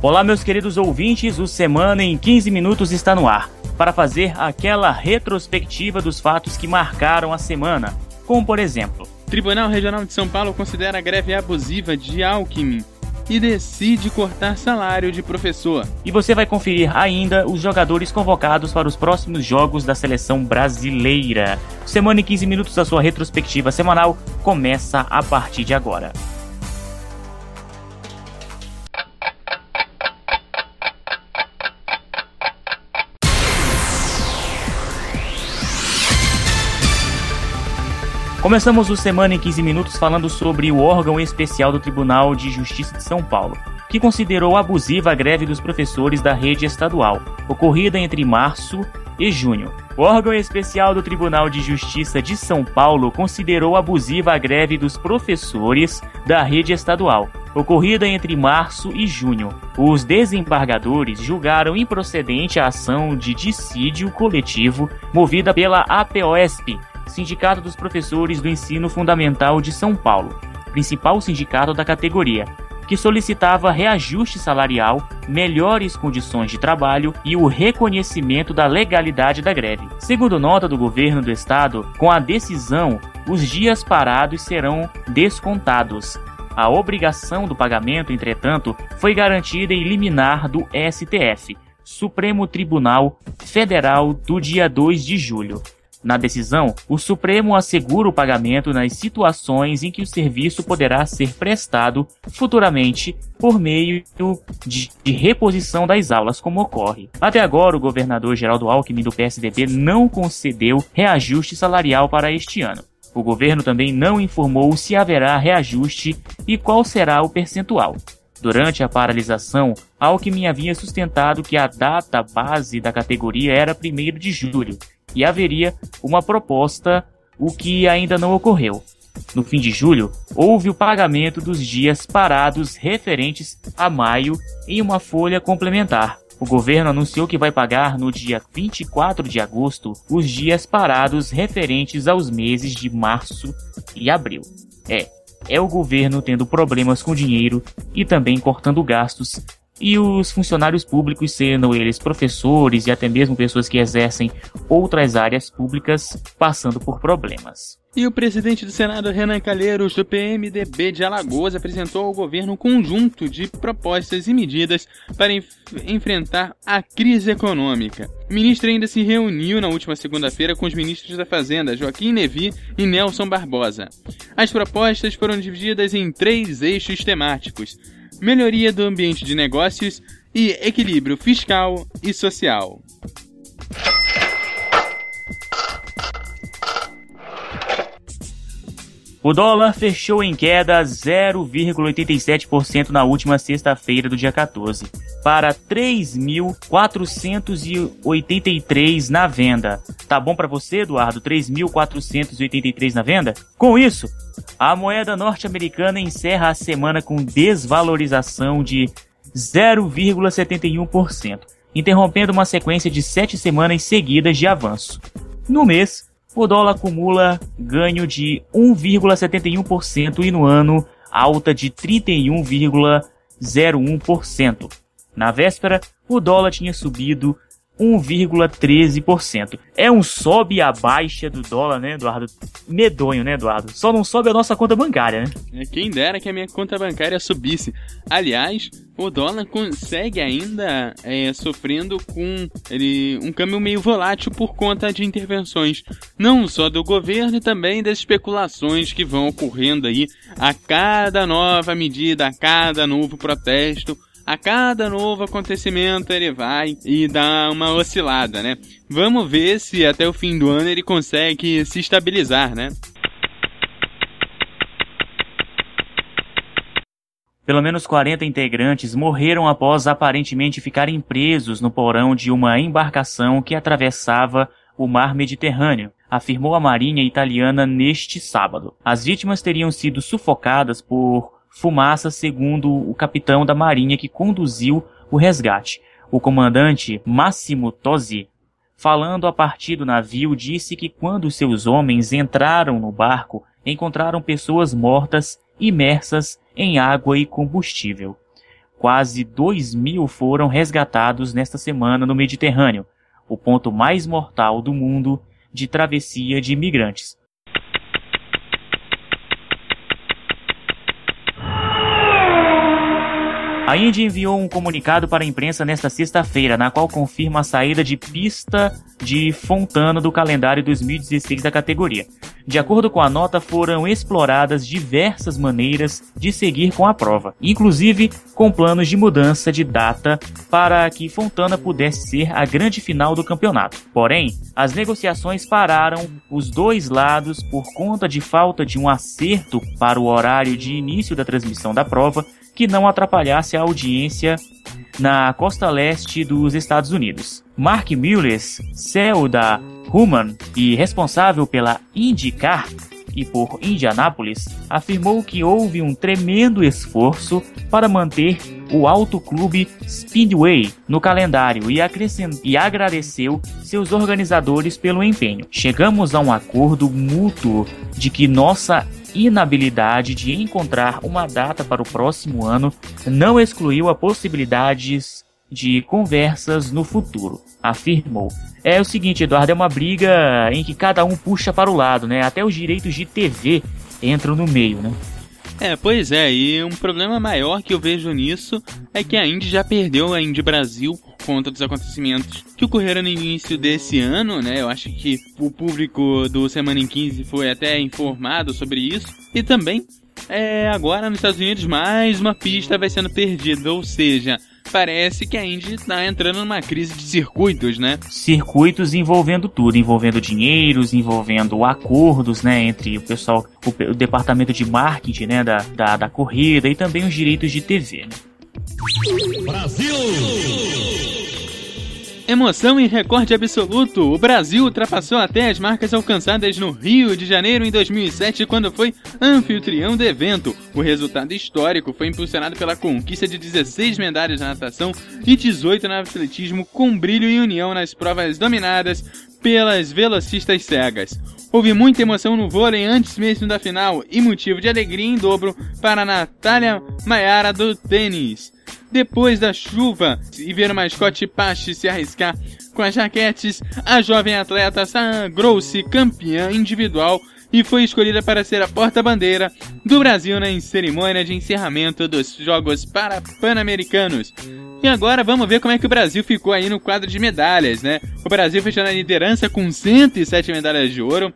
Olá, meus queridos ouvintes, o Semana em 15 Minutos está no ar para fazer aquela retrospectiva dos fatos que marcaram a semana, como por exemplo. Tribunal Regional de São Paulo considera a greve abusiva de Alckmin e decide cortar salário de professor. E você vai conferir ainda os jogadores convocados para os próximos jogos da seleção brasileira. Semana em 15 minutos, a sua retrospectiva semanal começa a partir de agora. Começamos o Semana em 15 Minutos falando sobre o órgão especial do Tribunal de Justiça de São Paulo, que considerou abusiva a greve dos professores da rede estadual, ocorrida entre março e junho. O órgão especial do Tribunal de Justiça de São Paulo considerou abusiva a greve dos professores da rede estadual, ocorrida entre março e junho. Os desembargadores julgaram improcedente a ação de dissídio coletivo movida pela APOSP, Sindicato dos Professores do Ensino Fundamental de São Paulo, principal sindicato da categoria, que solicitava reajuste salarial, melhores condições de trabalho e o reconhecimento da legalidade da greve. Segundo nota do governo do estado, com a decisão, os dias parados serão descontados. A obrigação do pagamento, entretanto, foi garantida em liminar do STF, Supremo Tribunal Federal, do dia 2 de julho. Na decisão, o Supremo assegura o pagamento nas situações em que o serviço poderá ser prestado futuramente por meio de, de reposição das aulas, como ocorre. Até agora, o governador Geraldo Alckmin do PSDB não concedeu reajuste salarial para este ano. O governo também não informou se haverá reajuste e qual será o percentual. Durante a paralisação, Alckmin havia sustentado que a data base da categoria era 1 de julho e haveria uma proposta, o que ainda não ocorreu. No fim de julho, houve o pagamento dos dias parados referentes a maio em uma folha complementar. O governo anunciou que vai pagar no dia 24 de agosto os dias parados referentes aos meses de março e abril. É, é o governo tendo problemas com dinheiro e também cortando gastos e os funcionários públicos, sendo eles professores e até mesmo pessoas que exercem outras áreas públicas, passando por problemas. E o presidente do Senado, Renan Calheiros, do PMDB de Alagoas, apresentou ao governo um conjunto de propostas e medidas para enf enfrentar a crise econômica. O ministro ainda se reuniu na última segunda-feira com os ministros da Fazenda, Joaquim Nevi e Nelson Barbosa. As propostas foram divididas em três eixos temáticos melhoria do ambiente de negócios e equilíbrio fiscal e social. O dólar fechou em queda 0,87% na última sexta-feira do dia 14, para 3.483 na venda. Tá bom para você, Eduardo? 3.483 na venda? Com isso, a moeda norte-americana encerra a semana com desvalorização de 0,71%, interrompendo uma sequência de sete semanas seguidas de avanço. No mês, o dólar acumula ganho de 1,71% e no ano alta de 31,01%. Na véspera, o dólar tinha subido 1,13%. É um sobe e a baixa do dólar, né, Eduardo? Medonho, né, Eduardo? Só não sobe a nossa conta bancária, né? É, quem dera que a minha conta bancária subisse. Aliás, o dólar consegue ainda é, sofrendo com ele, um câmbio meio volátil por conta de intervenções, não só do governo e também das especulações que vão ocorrendo aí a cada nova medida, a cada novo protesto a cada novo acontecimento ele vai e dá uma oscilada, né? Vamos ver se até o fim do ano ele consegue se estabilizar, né? Pelo menos 40 integrantes morreram após aparentemente ficarem presos no porão de uma embarcação que atravessava o mar Mediterrâneo, afirmou a Marinha italiana neste sábado. As vítimas teriam sido sufocadas por fumaça, segundo o capitão da marinha que conduziu o resgate. O comandante Massimo Tosi, falando a partir do navio, disse que quando seus homens entraram no barco, encontraram pessoas mortas imersas em água e combustível. Quase 2 mil foram resgatados nesta semana no Mediterrâneo, o ponto mais mortal do mundo de travessia de imigrantes. A Indy enviou um comunicado para a imprensa nesta sexta-feira, na qual confirma a saída de pista de Fontana do calendário 2016 da categoria. De acordo com a nota, foram exploradas diversas maneiras de seguir com a prova, inclusive com planos de mudança de data para que Fontana pudesse ser a grande final do campeonato. Porém, as negociações pararam os dois lados por conta de falta de um acerto para o horário de início da transmissão da prova que não atrapalhasse a audiência na costa leste dos Estados Unidos. Mark Mullers, CEO da Human e responsável pela IndyCar e por Indianápolis, afirmou que houve um tremendo esforço para manter o Auto Clube Speedway no calendário e, e agradeceu seus organizadores pelo empenho. Chegamos a um acordo mútuo de que nossa inabilidade de encontrar uma data para o próximo ano não excluiu a possibilidades de conversas no futuro, afirmou. É o seguinte, Eduardo, é uma briga em que cada um puxa para o lado, né? Até os direitos de TV entram no meio, né? É, pois é, e um problema maior que eu vejo nisso é que a Indy já perdeu a Indy Brasil por conta dos acontecimentos que ocorreram no início desse ano, né? Eu acho que o público do Semana em 15 foi até informado sobre isso. E também, é, agora nos Estados Unidos, mais uma pista vai sendo perdida, ou seja, parece que a Indy está entrando numa crise de circuitos, né? Circuitos envolvendo tudo, envolvendo dinheiros, envolvendo acordos, né, entre o pessoal, o, o departamento de marketing, né, da, da, da, corrida e também os direitos de TV. Né? Brasil! Emoção e recorde absoluto. O Brasil ultrapassou até as marcas alcançadas no Rio de Janeiro em 2007, quando foi anfitrião do evento. O resultado histórico foi impulsionado pela conquista de 16 medalhas na natação e 18 no atletismo, com brilho e união nas provas dominadas pelas velocistas cegas. Houve muita emoção no vôlei antes mesmo da final e motivo de alegria em dobro para Natália Maiara do tênis depois da chuva e ver o mascote Pache se arriscar com as raquetes, a jovem atleta sagrou-se campeã individual e foi escolhida para ser a porta-bandeira do Brasil na cerimônia de encerramento dos Jogos Pan-Americanos. E agora vamos ver como é que o Brasil ficou aí no quadro de medalhas, né? O Brasil fechou na liderança com 107 medalhas de ouro,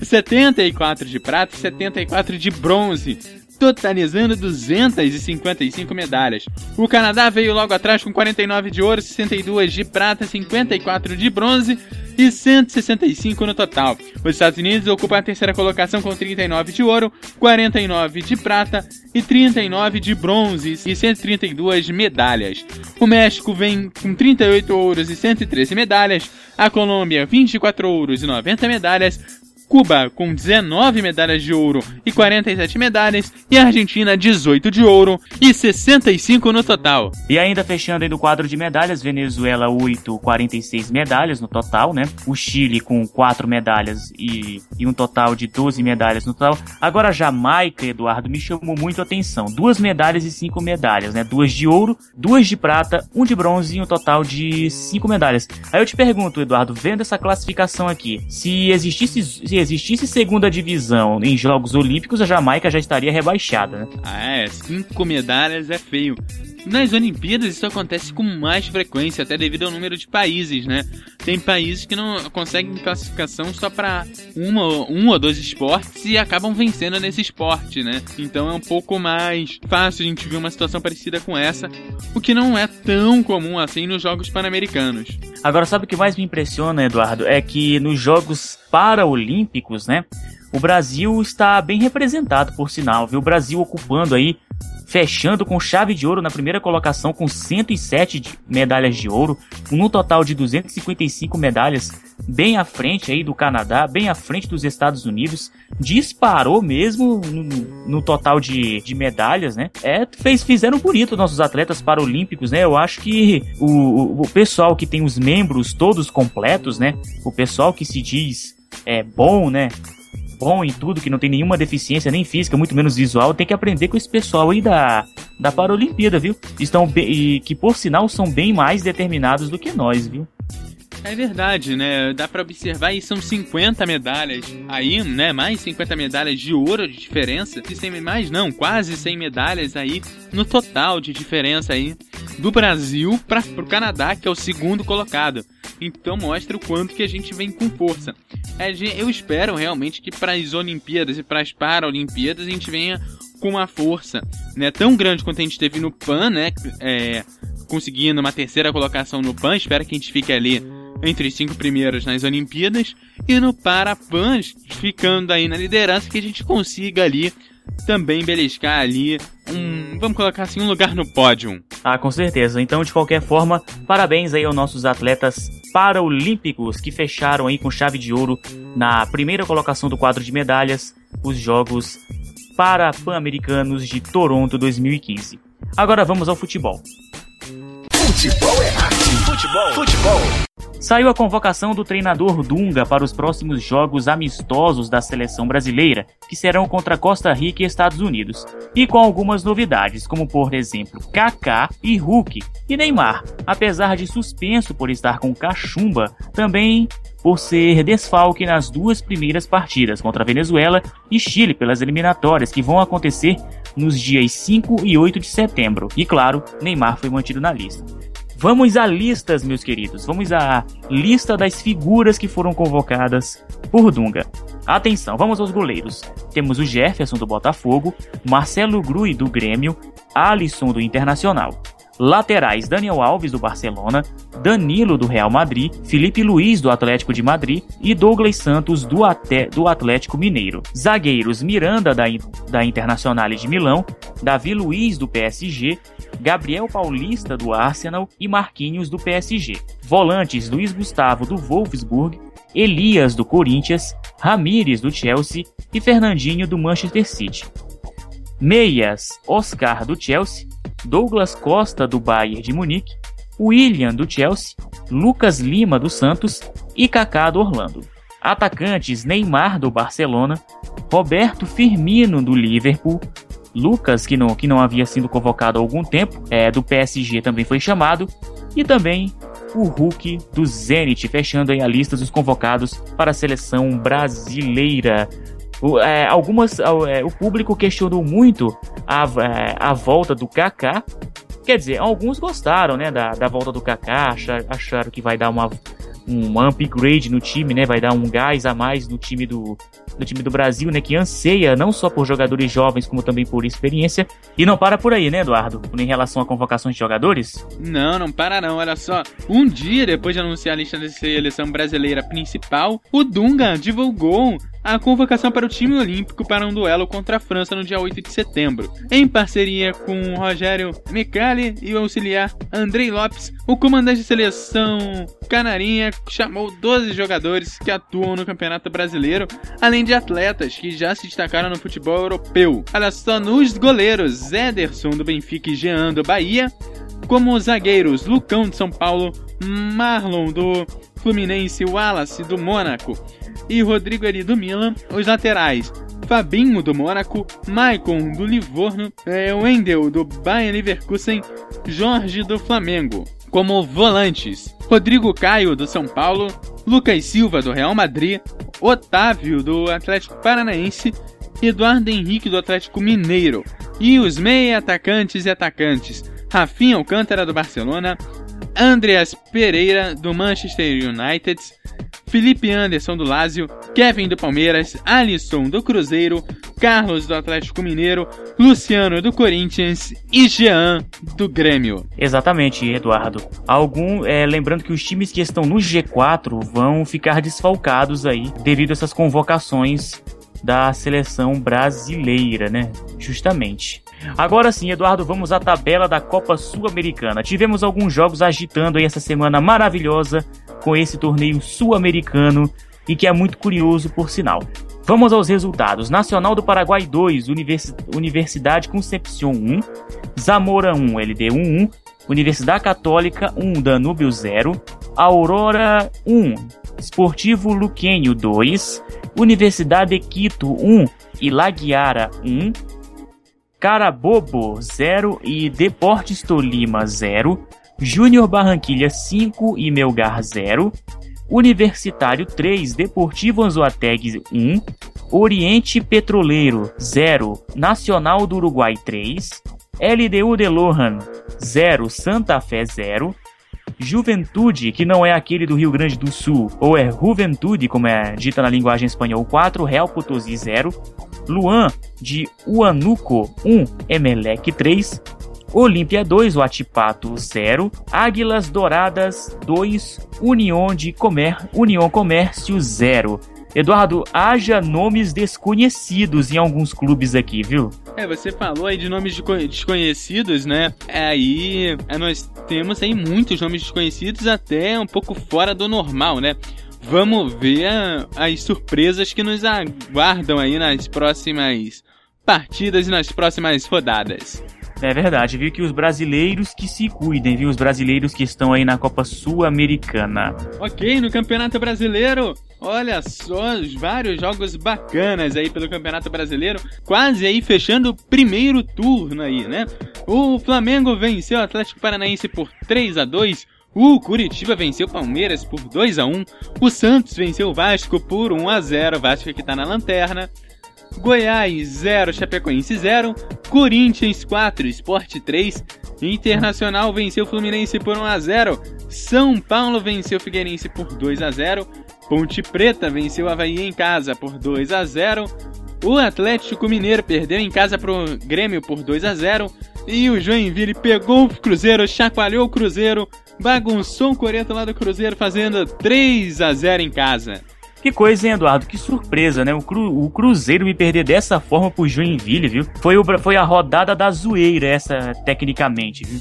74 de prata e 74 de bronze totalizando 255 medalhas. O Canadá veio logo atrás com 49 de ouro, 62 de prata, 54 de bronze e 165 no total. Os Estados Unidos ocupam a terceira colocação com 39 de ouro, 49 de prata e 39 de bronze e 132 medalhas. O México vem com 38 ouros e 113 medalhas, a Colômbia 24 ouros e 90 medalhas, Cuba com 19 medalhas de ouro e 47 medalhas, e a Argentina 18 de ouro e 65 no total. E ainda fechando aí no quadro de medalhas, Venezuela 8, 46 medalhas no total, né? O Chile com 4 medalhas e, e um total de 12 medalhas no total. Agora a Jamaica, Eduardo, me chamou muito a atenção. Duas medalhas e cinco medalhas, né? Duas de ouro, duas de prata, um de bronze e um total de cinco medalhas. Aí eu te pergunto, Eduardo, vendo essa classificação aqui, se existisse se existisse segunda divisão em Jogos Olímpicos, a Jamaica já estaria rebaixada, né? Ah, é, cinco medalhas é feio. Nas Olimpíadas isso acontece com mais frequência, até devido ao número de países, né? Tem países que não conseguem classificação só para um ou dois esportes e acabam vencendo nesse esporte, né? Então é um pouco mais fácil a gente ver uma situação parecida com essa, o que não é tão comum assim nos Jogos Pan-Americanos. Agora, sabe o que mais me impressiona, Eduardo? É que nos Jogos Paraolímpicos, né? O Brasil está bem representado, por sinal, viu? O Brasil ocupando aí fechando com chave de ouro na primeira colocação com 107 medalhas de ouro, no total de 255 medalhas, bem à frente aí do Canadá, bem à frente dos Estados Unidos, disparou mesmo no, no total de, de medalhas, né? É, fez, fizeram bonito nossos atletas paralímpicos, né? Eu acho que o, o pessoal que tem os membros todos completos, né? O pessoal que se diz é bom, né? Bom em tudo, que não tem nenhuma deficiência nem física, muito menos visual, tem que aprender com esse pessoal aí da, da Paralimpíada, viu? Estão e que por sinal são bem mais determinados do que nós, viu? É verdade, né? Dá para observar aí são 50 medalhas aí, né? Mais 50 medalhas de ouro de diferença. E 100 mais não, quase 100 medalhas aí no total de diferença aí do Brasil para o Canadá, que é o segundo colocado. Então mostra o quanto que a gente vem com força. Eu espero realmente que para as Olimpíadas e para as Paralimpíadas a gente venha com uma força né, tão grande quanto a gente teve no PAN, né? É, conseguindo uma terceira colocação no PAN. Espero que a gente fique ali entre os cinco primeiros nas Olimpíadas e no Parapan ficando aí na liderança que a gente consiga ali também beliscar ali um, vamos colocar assim, um lugar no pódio. Ah, com certeza. Então, de qualquer forma, parabéns aí aos nossos atletas paraolímpicos que fecharam aí com chave de ouro na primeira colocação do quadro de medalhas os Jogos Para-Pan-Americanos de Toronto 2015. Agora vamos ao futebol. Futebol é arte. Futebol. Futebol Saiu a convocação do treinador Dunga para os próximos jogos amistosos da seleção brasileira, que serão contra Costa Rica e Estados Unidos, e com algumas novidades, como por exemplo Kaká e Hulk, e Neymar, apesar de suspenso por estar com cachumba, também por ser desfalque nas duas primeiras partidas contra Venezuela e Chile pelas eliminatórias que vão acontecer nos dias 5 e 8 de setembro. E claro, Neymar foi mantido na lista. Vamos a listas, meus queridos. Vamos à lista das figuras que foram convocadas por Dunga. Atenção, vamos aos goleiros. Temos o Jefferson do Botafogo, Marcelo Grui do Grêmio, Alisson do Internacional. Laterais: Daniel Alves do Barcelona, Danilo do Real Madrid, Felipe Luiz do Atlético de Madrid e Douglas Santos do, do Atlético Mineiro. Zagueiros: Miranda da, da Internacional de Milão, Davi Luiz do PSG, Gabriel Paulista do Arsenal e Marquinhos do PSG. Volantes: Luiz Gustavo do Wolfsburg, Elias do Corinthians, Ramires do Chelsea e Fernandinho do Manchester City. Meias: Oscar do Chelsea, Douglas Costa do Bayern de Munique, William do Chelsea, Lucas Lima do Santos e Kaká do Orlando. Atacantes Neymar do Barcelona, Roberto Firmino do Liverpool, Lucas, que não, que não havia sido convocado há algum tempo, é, do PSG também foi chamado, e também o Hulk do Zenit, fechando aí a lista dos convocados para a seleção brasileira. O, é, algumas, é, o público questionou muito a, é, a volta do Kaká. Quer dizer, alguns gostaram né, da, da volta do Kaká, achar, acharam que vai dar uma, um upgrade no time, né? Vai dar um gás a mais no time do, do time do Brasil, né? Que anseia não só por jogadores jovens, como também por experiência. E não para por aí, né, Eduardo? Em relação a convocações de jogadores? Não, não para não. Olha só. Um dia depois de anunciar a lista da seleção brasileira principal, o Dunga divulgou a convocação para o time olímpico para um duelo contra a França no dia 8 de setembro. Em parceria com Rogério Micali e o auxiliar Andrei Lopes, o comandante de seleção canarinha chamou 12 jogadores que atuam no Campeonato Brasileiro, além de atletas que já se destacaram no futebol europeu. Olha só, nos goleiros, Ederson do Benfica e Jean do Bahia, como zagueiros Lucão de São Paulo, Marlon do Fluminense, Wallace do Mônaco, e Rodrigo Eri do Milan, os laterais Fabinho do Mônaco, Maicon do Livorno, é, Wendel do Bayern Leverkusen, Jorge do Flamengo. Como volantes, Rodrigo Caio do São Paulo, Lucas Silva do Real Madrid, Otávio do Atlético Paranaense, Eduardo Henrique do Atlético Mineiro. E os meia atacantes e atacantes, Rafinha Alcântara do Barcelona, Andreas Pereira do Manchester United, Felipe Anderson do Lazio, Kevin do Palmeiras, Alisson do Cruzeiro, Carlos do Atlético Mineiro, Luciano do Corinthians e Jean do Grêmio. Exatamente, Eduardo. Algum, é, lembrando que os times que estão no G4 vão ficar desfalcados aí devido a essas convocações da seleção brasileira, né? Justamente. Agora sim, Eduardo, vamos à tabela da Copa Sul-Americana. Tivemos alguns jogos agitando aí essa semana maravilhosa com esse torneio sul-americano e que é muito curioso por sinal. Vamos aos resultados. Nacional do Paraguai 2, Univers... Universidade Concepción 1, Zamora 1, LD 1, Universidade Católica 1, Danúbio 0, Aurora 1, Esportivo Luquenho 2, Universidade Quito 1 e Laguiara 1, Carabobo 0 e Deportes Tolima 0, Júnior Barranquilha 5 e Melgar 0, Universitário 3, Deportivo Anzoateg 1, Oriente Petroleiro 0, Nacional do Uruguai 3, LDU de Lohan 0, Santa Fé 0, Juventude, que não é aquele do Rio Grande do Sul, ou é Juventude, como é dita na linguagem espanhol 4, Real Potosí 0, Luan, de Uanuco 1, Emelec 3, Olímpia 2, Watipato 0, Águilas Douradas 2, União de Comer, União Comércio 0. Eduardo, haja nomes desconhecidos em alguns clubes aqui, viu? É, você falou aí de nomes desconhecidos, né? Aí é, nós temos aí muitos nomes desconhecidos, até um pouco fora do normal, né? Vamos ver as surpresas que nos aguardam aí nas próximas partidas e nas próximas rodadas. É verdade, viu que os brasileiros que se cuidem, viu? Os brasileiros que estão aí na Copa Sul-Americana. Ok, no Campeonato Brasileiro, olha só, vários jogos bacanas aí pelo Campeonato Brasileiro, quase aí fechando o primeiro turno aí, né? O Flamengo venceu o Atlético Paranaense por 3 a 2 o Curitiba venceu o Palmeiras por 2 a 1 o Santos venceu o Vasco por 1 a 0 o Vasco que está na lanterna. Goiás 0, Chapecoense 0, Corinthians 4, Sport 3, Internacional venceu o Fluminense por 1 a 0, São Paulo venceu o Figueirense por 2 a 0, Ponte Preta venceu o Havaí em casa por 2 a 0, o Atlético Mineiro perdeu em casa pro Grêmio por 2 a 0 e o Joinville pegou o Cruzeiro, chacoalhou o Cruzeiro, bagunçou o Coreto lá do Cruzeiro fazendo 3 a 0 em casa. Que coisa, hein, Eduardo? Que surpresa, né? O, cru, o Cruzeiro me perder dessa forma pro Joinville, viu? Foi, o, foi a rodada da zoeira essa, tecnicamente, viu?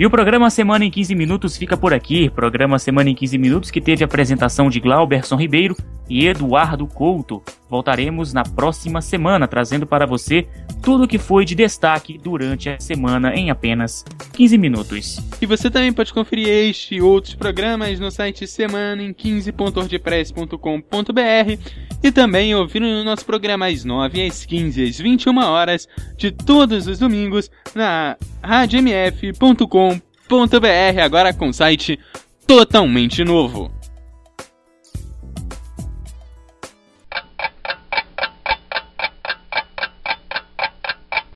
E o programa Semana em 15 Minutos fica por aqui. Programa Semana em 15 Minutos que teve a apresentação de Glauberson Ribeiro e Eduardo Couto. Voltaremos na próxima semana trazendo para você tudo o que foi de destaque durante a semana em apenas 15 minutos. E você também pode conferir este e outros programas no site semana em 15.ordpress.com.br e também ouvir no nosso programa às 9, às 15 às 21 horas de todos os domingos na radiomf.com.br, agora com site totalmente novo.